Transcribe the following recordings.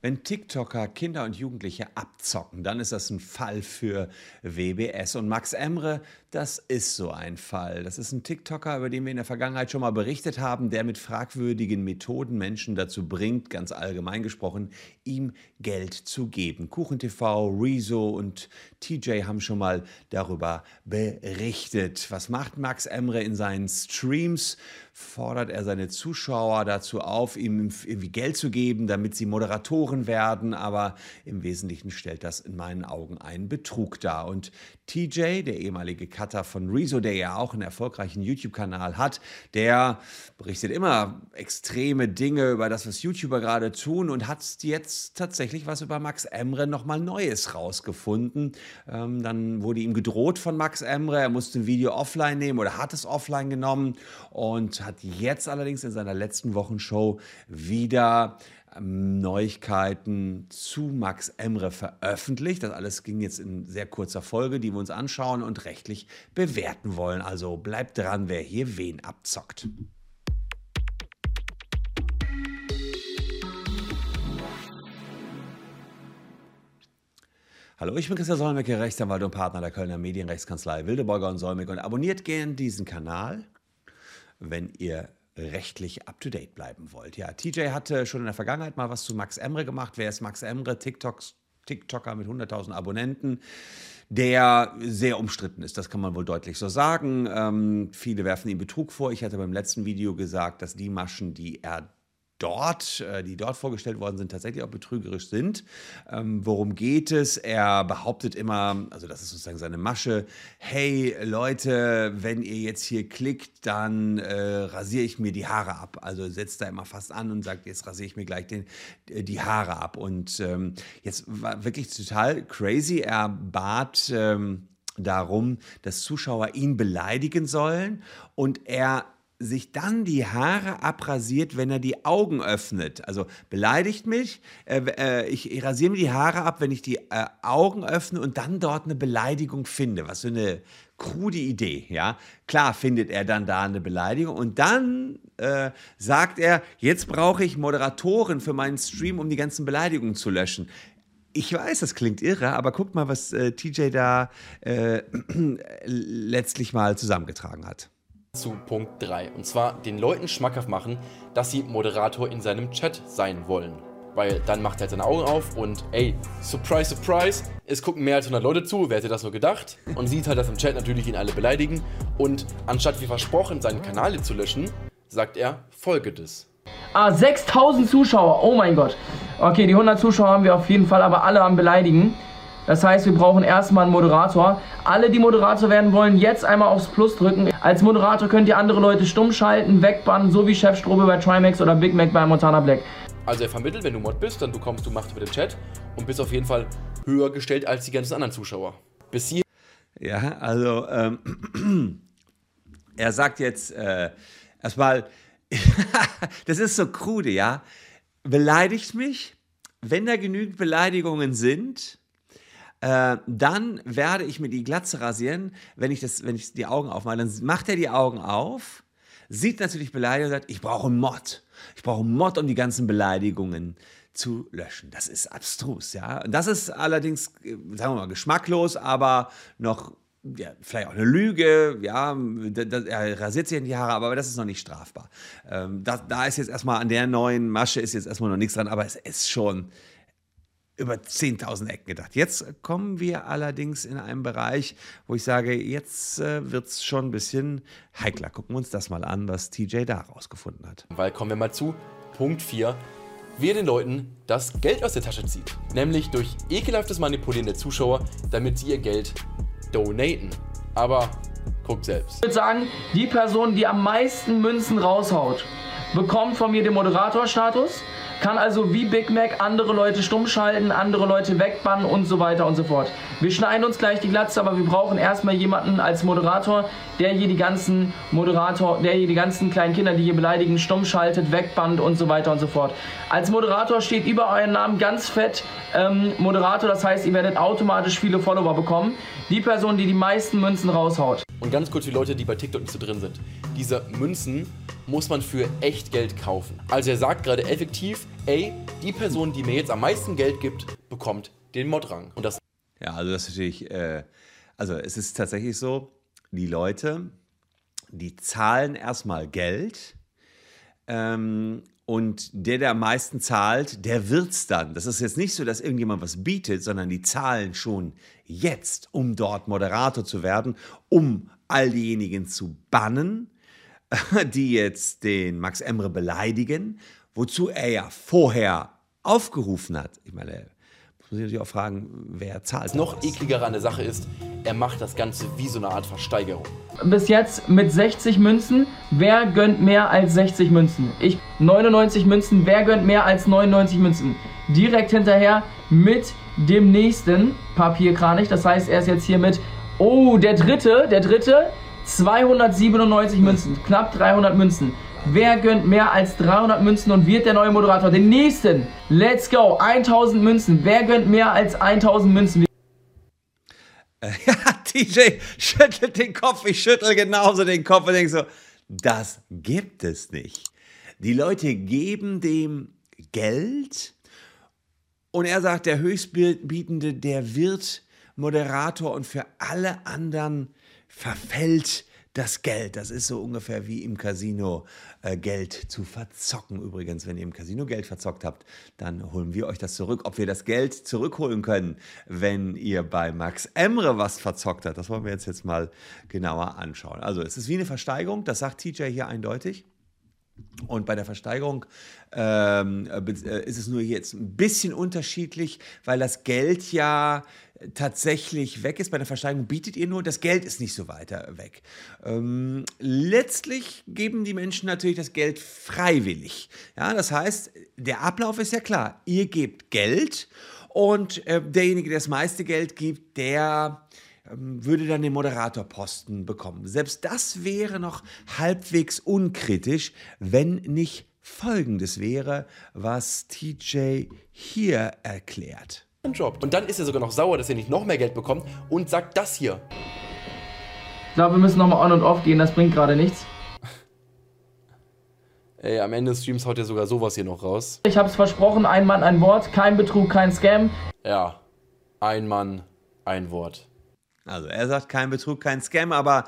Wenn TikToker Kinder und Jugendliche abzocken, dann ist das ein Fall für WBS. Und Max Emre, das ist so ein Fall. Das ist ein TikToker, über den wir in der Vergangenheit schon mal berichtet haben, der mit fragwürdigen Methoden Menschen dazu bringt, ganz allgemein gesprochen, ihm Geld zu geben. KuchenTV, Rezo und TJ haben schon mal darüber berichtet. Was macht Max Emre in seinen Streams? Fordert er seine Zuschauer dazu auf, ihm irgendwie Geld zu geben, damit sie Moderatoren werden, aber im Wesentlichen stellt das in meinen Augen einen Betrug dar. Und TJ, der ehemalige Cutter von Rezo, der ja auch einen erfolgreichen YouTube-Kanal hat, der berichtet immer extreme Dinge über das, was YouTuber gerade tun und hat jetzt tatsächlich was über Max Emre nochmal Neues rausgefunden. Ähm, dann wurde ihm gedroht von Max Emre, er musste ein Video offline nehmen oder hat es offline genommen und hat jetzt allerdings in seiner letzten Wochenshow wieder Neuigkeiten zu Max Emre veröffentlicht. Das alles ging jetzt in sehr kurzer Folge, die wir uns anschauen und rechtlich bewerten wollen. Also bleibt dran, wer hier wen abzockt. Hallo, ich bin Christian Solmecke, Rechtsanwalt und Partner der Kölner Medienrechtskanzlei Wildeborger und Solmecke und abonniert gerne diesen Kanal, wenn ihr rechtlich up-to-date bleiben wollt. Ja, TJ hatte schon in der Vergangenheit mal was zu Max Emre gemacht. Wer ist Max Emre? TikToks, TikToker mit 100.000 Abonnenten der sehr umstritten ist. Das kann man wohl deutlich so sagen. Ähm, viele werfen ihm Betrug vor. Ich hatte beim letzten Video gesagt, dass die Maschen, die er dort, äh, die dort vorgestellt worden sind, tatsächlich auch betrügerisch sind. Ähm, worum geht es? Er behauptet immer, also das ist sozusagen seine Masche, hey Leute, wenn ihr jetzt hier klickt, dann äh, rasiere ich mir die Haare ab. Also setzt da immer fast an und sagt, jetzt rasiere ich mir gleich den, äh, die Haare ab. Und ähm, jetzt war wirklich total crazy. Er bat ähm, darum, dass Zuschauer ihn beleidigen sollen und er sich dann die Haare abrasiert, wenn er die Augen öffnet. Also beleidigt mich, äh, äh, ich, rasiere mir die Haare ab, wenn ich die äh, Augen öffne und dann dort eine Beleidigung finde. Was für eine krude Idee, ja. Klar findet er dann da eine Beleidigung und dann äh, sagt er, jetzt brauche ich Moderatoren für meinen Stream, um die ganzen Beleidigungen zu löschen. Ich weiß, das klingt irre, aber guck mal, was äh, TJ da äh, letztlich mal zusammengetragen hat zu Punkt 3. Und zwar den Leuten schmackhaft machen, dass sie Moderator in seinem Chat sein wollen. Weil dann macht er halt seine Augen auf und ey, surprise, surprise, es gucken mehr als 100 Leute zu, wer hätte das nur gedacht? Und sieht halt, dass im Chat natürlich ihn alle beleidigen. Und anstatt wie versprochen seinen Kanal zu löschen, sagt er folgendes. Ah, 6000 Zuschauer, oh mein Gott. Okay, die 100 Zuschauer haben wir auf jeden Fall, aber alle am Beleidigen. Das heißt, wir brauchen erstmal einen Moderator. Alle, die Moderator werden wollen, jetzt einmal aufs Plus drücken. Als Moderator könnt ihr andere Leute stumm schalten, wegbannen, so wie Chef Strobe bei Trimax oder Big Mac bei Montana Black. Also er vermittelt, wenn du Mod bist, dann bekommst du Macht über den Chat und bist auf jeden Fall höher gestellt als die ganzen anderen Zuschauer. Bis hier. Ja, also ähm, er sagt jetzt äh, erstmal, das ist so krude, ja. Beleidigt mich, wenn da genügend Beleidigungen sind, äh, dann werde ich mir die Glatze rasieren, wenn ich, das, wenn ich die Augen aufmache. Dann macht er die Augen auf, sieht natürlich beleidigt und sagt, ich brauche einen Mod. Ich brauche einen Mod, um die ganzen Beleidigungen zu löschen. Das ist abstrus, ja. Das ist allerdings, äh, sagen wir mal, geschmacklos, aber noch ja, vielleicht auch eine Lüge, ja, er rasiert sich in die Haare, aber das ist noch nicht strafbar. Ähm, da, da, ist jetzt erstmal an der neuen Masche ist jetzt erstmal noch nichts dran, aber es ist schon, über 10.000 Ecken gedacht. Jetzt kommen wir allerdings in einen Bereich, wo ich sage, jetzt äh, wird es schon ein bisschen heikler. Gucken wir uns das mal an, was TJ da rausgefunden hat. Weil kommen wir mal zu Punkt 4. Wie er den Leuten das Geld aus der Tasche zieht. Nämlich durch ekelhaftes Manipulieren der Zuschauer, damit sie ihr Geld donaten. Aber guckt selbst. Ich würde sagen, die Person, die am meisten Münzen raushaut, bekommt von mir den Moderatorstatus kann also wie Big Mac andere Leute stumm schalten, andere Leute wegbannen und so weiter und so fort. Wir schneiden uns gleich die Glatze, aber wir brauchen erstmal jemanden als Moderator, der hier die ganzen Moderator, der hier die ganzen kleinen Kinder, die hier beleidigen, stumm schaltet, wegbannt und so weiter und so fort. Als Moderator steht über euren Namen ganz fett ähm, Moderator, das heißt, ihr werdet automatisch viele Follower bekommen. Die Person, die die meisten Münzen raushaut. Und ganz kurz die Leute, die bei TikTok nicht so drin sind. Diese Münzen muss man für echt Geld kaufen. Also er sagt gerade effektiv, ey, die Person, die mir jetzt am meisten Geld gibt, bekommt den Modrang. Und das Ja, also das ist natürlich, äh, also es ist tatsächlich so, die Leute, die zahlen erstmal Geld ähm, und der, der am meisten zahlt, der wird's dann. Das ist jetzt nicht so, dass irgendjemand was bietet, sondern die zahlen schon jetzt, um dort Moderator zu werden, um all diejenigen zu bannen, die jetzt den Max Emre beleidigen, wozu er ja vorher aufgerufen hat. Ich meine, muss ich natürlich auch fragen, wer zahlt. noch das? ekligere an der Sache ist, er macht das Ganze wie so eine Art Versteigerung. Bis jetzt mit 60 Münzen. Wer gönnt mehr als 60 Münzen? Ich 99 Münzen. Wer gönnt mehr als 99 Münzen? Direkt hinterher mit dem nächsten Papierkranich. Das heißt, er ist jetzt hier mit. Oh, der dritte, der dritte. 297 Münzen. Knapp 300 Münzen. Wer gönnt mehr als 300 Münzen und wird der neue Moderator? Den nächsten. Let's go. 1000 Münzen. Wer gönnt mehr als 1000 Münzen? Ja, TJ schüttelt den Kopf, ich schüttel genauso den Kopf und denke so, das gibt es nicht. Die Leute geben dem Geld und er sagt, der Höchstbietende, der wird Moderator und für alle anderen verfällt das Geld. Das ist so ungefähr wie im Casino äh, Geld zu verzocken. Übrigens, wenn ihr im Casino Geld verzockt habt, dann holen wir euch das zurück. Ob wir das Geld zurückholen können, wenn ihr bei Max Emre was verzockt habt, das wollen wir jetzt, jetzt mal genauer anschauen. Also es ist wie eine Versteigerung, das sagt TJ hier eindeutig. Und bei der Versteigerung ähm, äh, ist es nur jetzt ein bisschen unterschiedlich, weil das Geld ja tatsächlich weg ist. Bei der Versteigerung bietet ihr nur, das Geld ist nicht so weiter weg. Ähm, letztlich geben die Menschen natürlich das Geld freiwillig. Ja, das heißt, der Ablauf ist ja klar. Ihr gebt Geld und äh, derjenige, der das meiste Geld gibt, der würde dann den Moderatorposten bekommen. Selbst das wäre noch halbwegs unkritisch, wenn nicht Folgendes wäre, was TJ hier erklärt. Job. Und dann ist er sogar noch sauer, dass er nicht noch mehr Geld bekommt und sagt das hier. Ich glaube, wir müssen nochmal on und off gehen. Das bringt gerade nichts. Ey, am Ende des Streams haut er sogar sowas hier noch raus. Ich habe es versprochen. Ein Mann, ein Wort. Kein Betrug, kein Scam. Ja, ein Mann, ein Wort. Also er sagt kein Betrug, kein Scam, aber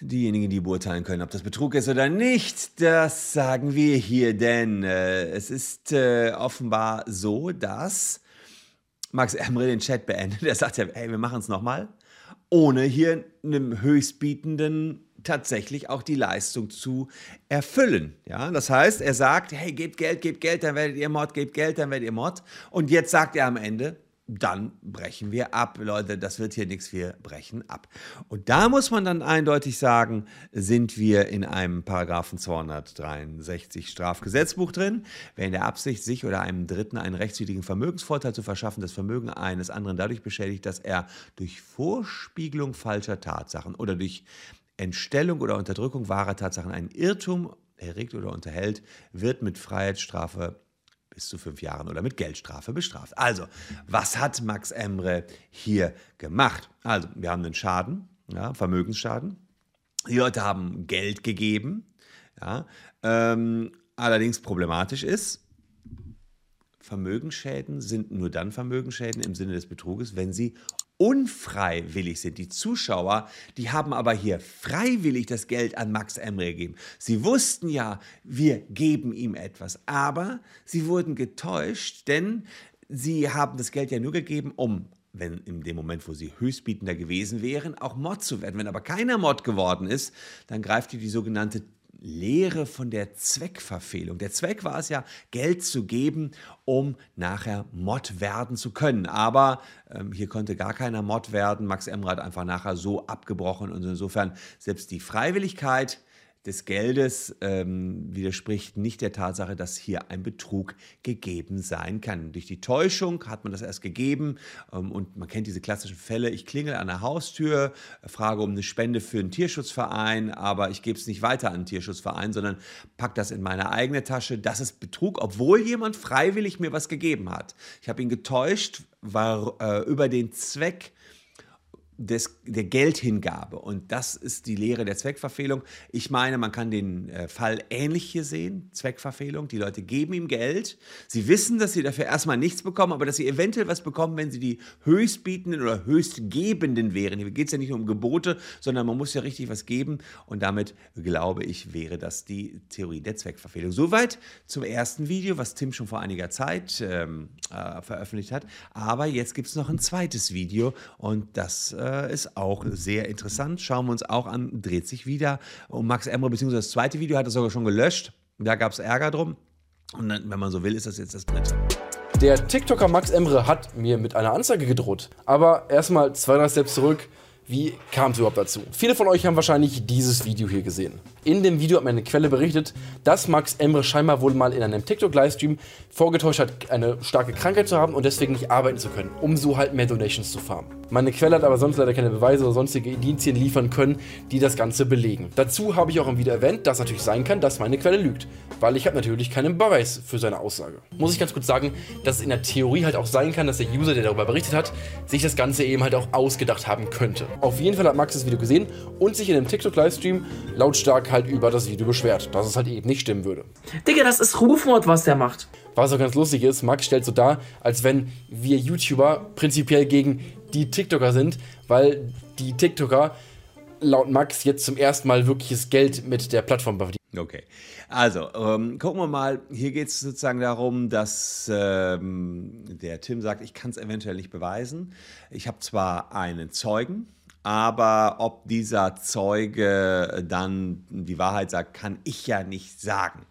diejenigen, die beurteilen können, ob das Betrug ist oder nicht, das sagen wir hier, denn äh, es ist äh, offenbar so, dass Max Emre den Chat beendet. Er sagt ja, hey, wir machen es nochmal, ohne hier einem Höchstbietenden tatsächlich auch die Leistung zu erfüllen. Ja, das heißt, er sagt, hey, gebt Geld, gebt Geld, dann werdet ihr Mod, gebt Geld, dann werdet ihr Mod. Und jetzt sagt er am Ende, dann brechen wir ab. Leute, das wird hier nichts, wir brechen ab. Und da muss man dann eindeutig sagen, sind wir in einem Paragraphen 263 Strafgesetzbuch drin, wer in der Absicht, sich oder einem Dritten einen rechtswidrigen Vermögensvorteil zu verschaffen, das Vermögen eines anderen dadurch beschädigt, dass er durch Vorspiegelung falscher Tatsachen oder durch Entstellung oder Unterdrückung wahrer Tatsachen einen Irrtum erregt oder unterhält, wird mit Freiheitsstrafe bis zu fünf Jahren oder mit Geldstrafe bestraft. Also, was hat Max Emre hier gemacht? Also, wir haben einen Schaden, ja, Vermögensschaden. Die Leute haben Geld gegeben. Ja, ähm, allerdings problematisch ist, Vermögensschäden sind nur dann Vermögensschäden im Sinne des Betruges, wenn sie unfreiwillig sind. Die Zuschauer, die haben aber hier freiwillig das Geld an Max Emre gegeben. Sie wussten ja, wir geben ihm etwas, aber sie wurden getäuscht, denn sie haben das Geld ja nur gegeben, um wenn in dem Moment, wo sie Höchstbietender gewesen wären, auch Mod zu werden. Wenn aber keiner Mod geworden ist, dann greift hier die sogenannte Lehre von der Zweckverfehlung. Der Zweck war es ja, Geld zu geben, um nachher Mod werden zu können. Aber ähm, hier konnte gar keiner Mod werden. Max Emre hat einfach nachher so abgebrochen und insofern selbst die Freiwilligkeit des Geldes ähm, widerspricht nicht der Tatsache, dass hier ein Betrug gegeben sein kann. Durch die Täuschung hat man das erst gegeben ähm, und man kennt diese klassischen Fälle. Ich klingel an der Haustür, frage um eine Spende für einen Tierschutzverein, aber ich gebe es nicht weiter an einen Tierschutzverein, sondern pack das in meine eigene Tasche. Das ist Betrug, obwohl jemand freiwillig mir was gegeben hat. Ich habe ihn getäuscht, war äh, über den Zweck des, der Geldhingabe. Und das ist die Lehre der Zweckverfehlung. Ich meine, man kann den äh, Fall ähnlich hier sehen, Zweckverfehlung. Die Leute geben ihm Geld. Sie wissen, dass sie dafür erstmal nichts bekommen, aber dass sie eventuell was bekommen, wenn sie die Höchstbietenden oder Höchstgebenden wären. Hier geht es ja nicht nur um Gebote, sondern man muss ja richtig was geben. Und damit, glaube ich, wäre das die Theorie der Zweckverfehlung. Soweit zum ersten Video, was Tim schon vor einiger Zeit ähm, äh, veröffentlicht hat. Aber jetzt gibt es noch ein zweites Video und das äh, äh, ist auch sehr interessant. Schauen wir uns auch an, dreht sich wieder um Max Emre, beziehungsweise das zweite Video hat er sogar schon gelöscht. Da gab es Ärger drum. Und dann, wenn man so will, ist das jetzt das dritte. Der TikToker Max Emre hat mir mit einer Anzeige gedroht. Aber erstmal zwei, drei Steps zurück. Wie kam es überhaupt dazu? Viele von euch haben wahrscheinlich dieses Video hier gesehen. In dem Video hat meine Quelle berichtet, dass Max Emre scheinbar wohl mal in einem TikTok-Livestream vorgetäuscht hat, eine starke Krankheit zu haben und deswegen nicht arbeiten zu können, um so halt mehr Donations zu farmen. Meine Quelle hat aber sonst leider keine Beweise oder sonstige Indizien liefern können, die das Ganze belegen. Dazu habe ich auch im Video erwähnt, dass natürlich sein kann, dass meine Quelle lügt, weil ich habe natürlich keinen Beweis für seine Aussage. Muss ich ganz kurz sagen, dass es in der Theorie halt auch sein kann, dass der User, der darüber berichtet hat, sich das Ganze eben halt auch ausgedacht haben könnte. Auf jeden Fall hat Max das Video gesehen und sich in einem TikTok-Livestream lautstark halt über das Video beschwert, dass es halt eben nicht stimmen würde. Digga, das ist Rufmord, was der macht. Was auch ganz lustig ist, Max stellt so dar, als wenn wir YouTuber prinzipiell gegen die TikToker sind, weil die TikToker laut Max jetzt zum ersten Mal wirkliches Geld mit der Plattform verdienen. Okay, also ähm, gucken wir mal. Hier geht es sozusagen darum, dass ähm, der Tim sagt, ich kann es eventuell nicht beweisen. Ich habe zwar einen Zeugen, aber ob dieser Zeuge dann die Wahrheit sagt, kann ich ja nicht sagen.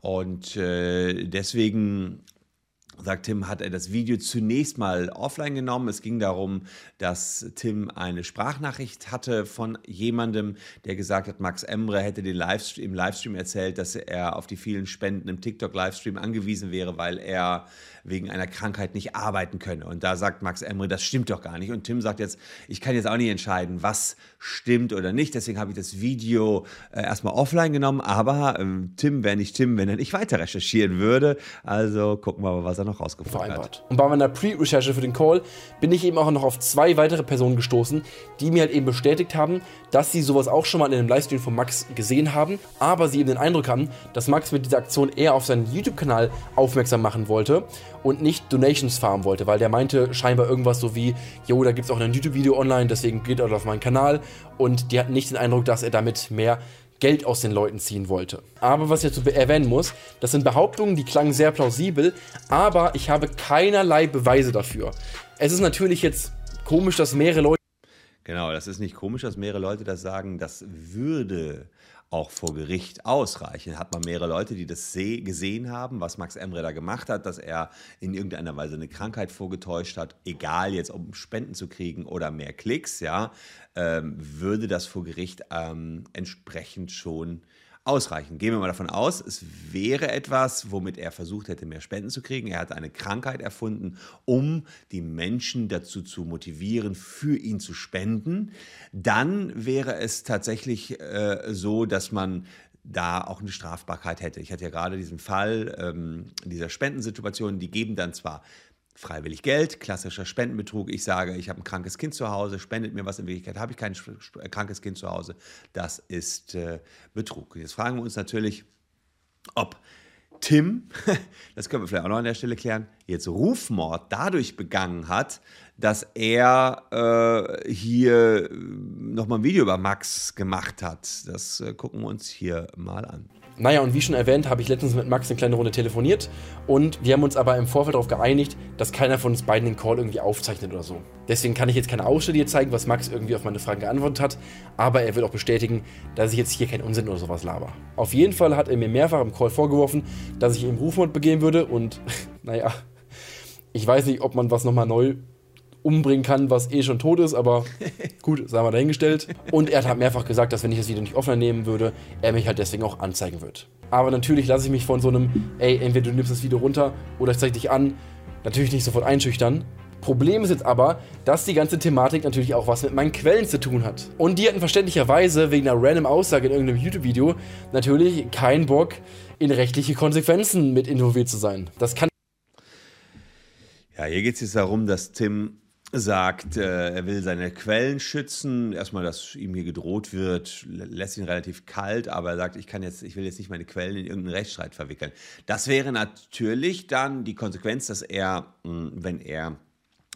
Und äh, deswegen sagt Tim, hat er das Video zunächst mal offline genommen. Es ging darum, dass Tim eine Sprachnachricht hatte von jemandem, der gesagt hat, Max Emre hätte den Livestream, im Livestream erzählt, dass er auf die vielen Spenden im TikTok-Livestream angewiesen wäre, weil er wegen einer Krankheit nicht arbeiten könne. Und da sagt Max Emre, das stimmt doch gar nicht. Und Tim sagt jetzt, ich kann jetzt auch nicht entscheiden, was stimmt oder nicht. Deswegen habe ich das Video äh, erstmal offline genommen. Aber ähm, Tim wäre nicht Tim, wenn er nicht weiter recherchieren würde. Also gucken wir mal, was er noch rausgefunden hat. Und bei meiner Pre-Recherche für den Call bin ich eben auch noch auf zwei weitere Personen gestoßen, die mir halt eben bestätigt haben, dass sie sowas auch schon mal in einem Livestream von Max gesehen haben, aber sie eben den Eindruck haben, dass Max mit dieser Aktion eher auf seinen YouTube-Kanal aufmerksam machen wollte und nicht Donations farmen wollte, weil der meinte scheinbar irgendwas so wie, jo, da gibt es auch ein YouTube-Video online, deswegen geht er auf meinen Kanal und die hatten nicht den Eindruck, dass er damit mehr Geld aus den Leuten ziehen wollte. Aber was ich dazu erwähnen muss, das sind Behauptungen, die klangen sehr plausibel, aber ich habe keinerlei Beweise dafür. Es ist natürlich jetzt komisch, dass mehrere Leute. Genau, das ist nicht komisch, dass mehrere Leute das sagen. Das würde auch vor Gericht ausreichen. Hat man mehrere Leute, die das gesehen haben, was Max Emre da gemacht hat, dass er in irgendeiner Weise eine Krankheit vorgetäuscht hat, egal jetzt um Spenden zu kriegen oder mehr Klicks, ja, ähm, würde das vor Gericht ähm, entsprechend schon ausreichen. Gehen wir mal davon aus, es wäre etwas, womit er versucht hätte, mehr Spenden zu kriegen. Er hat eine Krankheit erfunden, um die Menschen dazu zu motivieren, für ihn zu spenden. Dann wäre es tatsächlich äh, so, dass man da auch eine Strafbarkeit hätte. Ich hatte ja gerade diesen Fall ähm, dieser Spendensituation, die geben dann zwar freiwillig Geld, klassischer Spendenbetrug. Ich sage, ich habe ein krankes Kind zu Hause, spendet mir was. In Wirklichkeit habe ich kein äh, krankes Kind zu Hause. Das ist äh, Betrug. Jetzt fragen wir uns natürlich, ob Tim, das können wir vielleicht auch noch an der Stelle klären, jetzt Rufmord dadurch begangen hat, dass er äh, hier nochmal ein Video über Max gemacht hat. Das äh, gucken wir uns hier mal an. Naja, und wie schon erwähnt, habe ich letztens mit Max eine kleine Runde telefoniert und wir haben uns aber im Vorfeld darauf geeinigt, dass keiner von uns beiden den Call irgendwie aufzeichnet oder so. Deswegen kann ich jetzt keine Ausstudie zeigen, was Max irgendwie auf meine Fragen geantwortet hat, aber er wird auch bestätigen, dass ich jetzt hier keinen Unsinn oder sowas laber. Auf jeden Fall hat er mir mehrfach im Call vorgeworfen, dass ich im Rufmord begehen würde und naja, ich weiß nicht, ob man was nochmal neu umbringen kann, was eh schon tot ist, aber gut, sagen wir dahingestellt. Und er hat halt mehrfach gesagt, dass wenn ich das Video nicht offline nehmen würde, er mich halt deswegen auch anzeigen wird. Aber natürlich lasse ich mich von so einem, ey, entweder du nimmst das Video runter oder ich zeige dich an, natürlich nicht sofort einschüchtern. Problem ist jetzt aber, dass die ganze Thematik natürlich auch was mit meinen Quellen zu tun hat. Und die hatten verständlicherweise wegen einer random Aussage in irgendeinem YouTube-Video natürlich keinen Bock, in rechtliche Konsequenzen mit involviert zu sein. Das kann. Ja, hier geht es jetzt darum, dass Tim sagt, äh, er will seine Quellen schützen. Erstmal, dass ihm hier gedroht wird, lässt ihn relativ kalt, aber er sagt, ich kann jetzt, ich will jetzt nicht meine Quellen in irgendeinen Rechtsstreit verwickeln. Das wäre natürlich dann die Konsequenz, dass er, mh, wenn er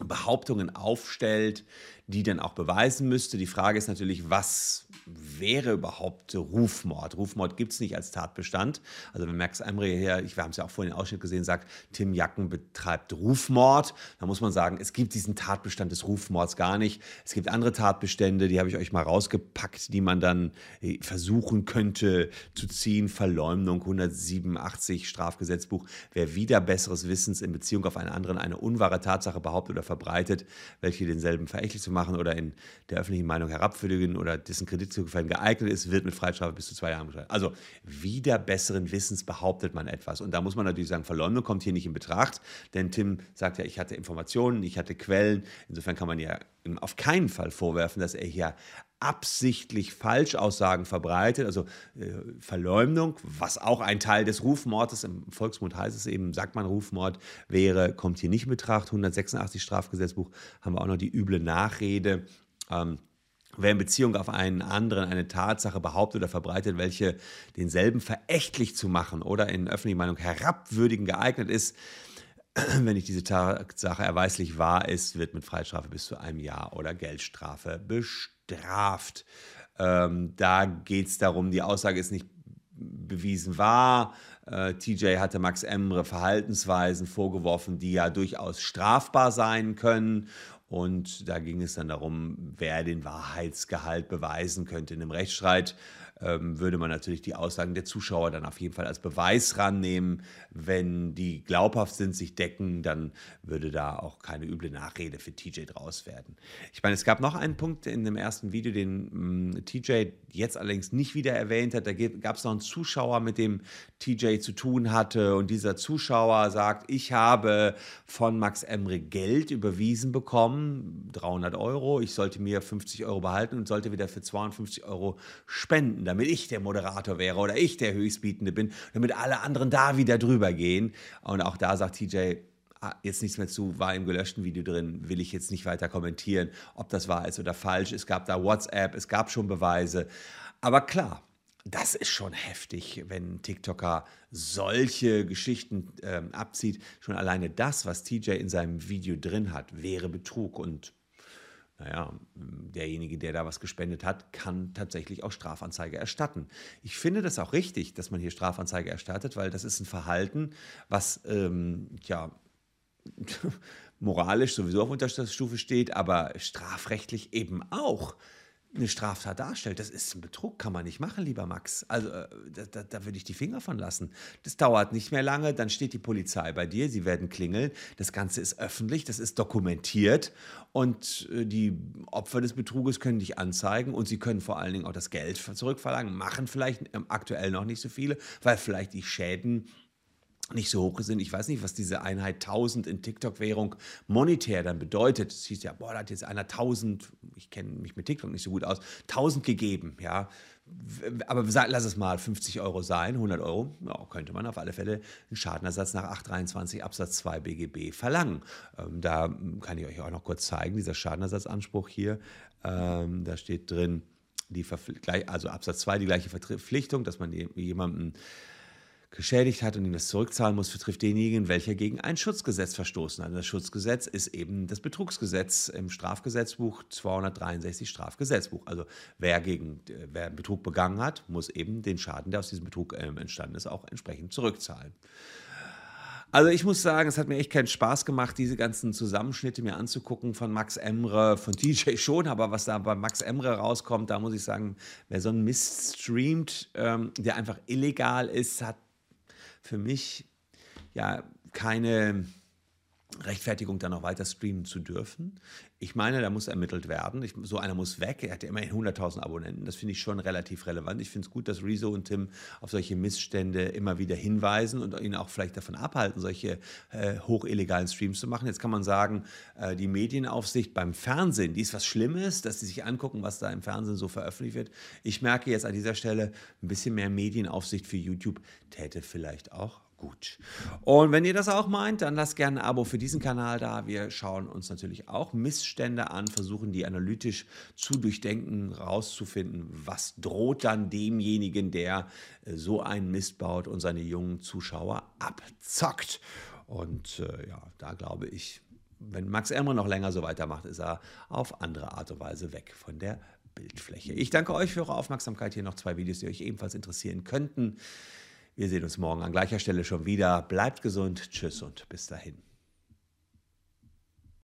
Behauptungen aufstellt, die dann auch beweisen müsste. Die Frage ist natürlich, was wäre überhaupt Rufmord? Rufmord gibt es nicht als Tatbestand. Also wenn Max Emre hier, wir haben es ja auch vorhin im Ausschnitt gesehen, sagt, Tim Jacken betreibt Rufmord, dann muss man sagen, es gibt diesen Tatbestand des Rufmords gar nicht. Es gibt andere Tatbestände, die habe ich euch mal rausgepackt, die man dann äh, versuchen könnte zu ziehen. Verleumdung 187 Strafgesetzbuch. Wer wieder besseres Wissens in Beziehung auf einen anderen eine unwahre Tatsache behauptet oder verbreitet, welche denselben verächtlich zu machen oder in der öffentlichen Meinung herabwürdigen oder dessen Kredit zu geeignet ist, wird mit Freistrafe bis zu zwei Jahren bestraft. Also wieder besseren Wissens behauptet man etwas. Und da muss man natürlich sagen, Verleumdung kommt hier nicht in Betracht, denn Tim sagt ja, ich hatte Informationen, ich hatte Quellen. Insofern kann man ja auf keinen Fall vorwerfen, dass er hier absichtlich Falschaussagen verbreitet, also äh, Verleumdung, was auch ein Teil des Rufmordes, im Volksmund heißt es eben, sagt man Rufmord, wäre, kommt hier nicht in Betracht. 186 Strafgesetzbuch haben wir auch noch die üble Nachrede. Ähm, Wer in Beziehung auf einen anderen eine Tatsache behauptet oder verbreitet, welche denselben verächtlich zu machen oder in öffentlicher Meinung herabwürdigen geeignet ist, wenn nicht diese Tatsache erweislich wahr ist, wird mit Freistrafe bis zu einem Jahr oder Geldstrafe bestraft. Ähm, da geht es darum, die Aussage ist nicht bewiesen wahr. Äh, TJ hatte Max Emre Verhaltensweisen vorgeworfen, die ja durchaus strafbar sein können. Und da ging es dann darum, wer den Wahrheitsgehalt beweisen könnte. In einem Rechtsstreit ähm, würde man natürlich die Aussagen der Zuschauer dann auf jeden Fall als Beweis rannehmen. Wenn die glaubhaft sind, sich decken, dann würde da auch keine üble Nachrede für TJ draus werden. Ich meine, es gab noch einen Punkt in dem ersten Video, den mh, mm, TJ jetzt allerdings nicht wieder erwähnt hat. Da gab es noch einen Zuschauer, mit dem TJ zu tun hatte. Und dieser Zuschauer sagt, ich habe von Max Emre Geld überwiesen bekommen, 300 Euro. Ich sollte mir 50 Euro behalten und sollte wieder für 52 Euro spenden damit ich der Moderator wäre oder ich der Höchstbietende bin, damit alle anderen da wieder drüber gehen. Und auch da sagt TJ, ah, jetzt nichts mehr zu, war im gelöschten Video drin, will ich jetzt nicht weiter kommentieren, ob das wahr ist oder falsch. Es gab da WhatsApp, es gab schon Beweise. Aber klar, das ist schon heftig, wenn ein TikToker solche Geschichten ähm, abzieht. Schon alleine das, was TJ in seinem Video drin hat, wäre Betrug und naja, derjenige, der da was gespendet hat, kann tatsächlich auch Strafanzeige erstatten. Ich finde das auch richtig, dass man hier Strafanzeige erstattet, weil das ist ein Verhalten, was ähm, ja moralisch sowieso auf Unterstufe steht, aber strafrechtlich eben auch eine Straftat darstellt. Das ist ein Betrug, kann man nicht machen, lieber Max. Also äh, da, da, da, würde ich die Finger von lassen. Das dauert nicht mehr lange, dann steht die Polizei bei dir, sie werden klingeln. Das Ganze ist öffentlich, das ist dokumentiert und äh, die Opfer des Betruges können dich anzeigen und sie können vor allen Dingen auch das Geld zurückverlangen. Machen vielleicht ähm, aktuell noch nicht so viele, weil vielleicht die Schäden nicht so hoch sind. Ich weiß nicht, was diese Einheit 1000 in TikTok-Währung monetär dann bedeutet. Es hieß ja, boah, da hat jetzt einer 1000, ich kenne mich mit TikTok nicht so gut aus, 1000 gegeben, ja. Aber lass es mal 50 Euro sein, 100 Euro, ja, könnte man auf alle Fälle einen Schadenersatz nach 823 Absatz 2 BGB verlangen. Ähm, da kann ich euch auch noch kurz zeigen, dieser Schadenersatzanspruch hier, ähm, da steht drin, die also Absatz 2 die gleiche Verpflichtung, dass man jemanden geschädigt hat und ihm das zurückzahlen muss, betrifft denjenigen, welcher gegen ein Schutzgesetz verstoßen hat. das Schutzgesetz ist eben das Betrugsgesetz im Strafgesetzbuch 263 Strafgesetzbuch. Also wer gegen wer Betrug begangen hat, muss eben den Schaden, der aus diesem Betrug ähm, entstanden ist, auch entsprechend zurückzahlen. Also ich muss sagen, es hat mir echt keinen Spaß gemacht, diese ganzen Zusammenschnitte mir anzugucken von Max Emre, von DJ schon, aber was da bei Max Emre rauskommt, da muss ich sagen, wer so einen Mist streamt, ähm, der einfach illegal ist, hat für mich ja keine Rechtfertigung, dann noch weiter streamen zu dürfen. Ich meine, da muss ermittelt werden. Ich, so einer muss weg. Er hat ja immerhin 100.000 Abonnenten. Das finde ich schon relativ relevant. Ich finde es gut, dass Rezo und Tim auf solche Missstände immer wieder hinweisen und ihn auch vielleicht davon abhalten, solche äh, hochellegalen Streams zu machen. Jetzt kann man sagen, äh, die Medienaufsicht beim Fernsehen, die ist was Schlimmes, dass sie sich angucken, was da im Fernsehen so veröffentlicht wird. Ich merke jetzt an dieser Stelle, ein bisschen mehr Medienaufsicht für YouTube täte vielleicht auch gut. Und wenn ihr das auch meint, dann lasst gerne ein Abo für diesen Kanal da. Wir schauen uns natürlich auch Missstände an, versuchen die analytisch zu durchdenken, rauszufinden, was droht dann demjenigen, der äh, so einen Mist baut und seine jungen Zuschauer abzockt. Und äh, ja, da glaube ich, wenn Max Elmer noch länger so weitermacht, ist er auf andere Art und Weise weg von der Bildfläche. Ich danke euch für eure Aufmerksamkeit. Hier noch zwei Videos, die euch ebenfalls interessieren könnten. Wir sehen uns morgen an gleicher Stelle schon wieder. Bleibt gesund. Tschüss und bis dahin.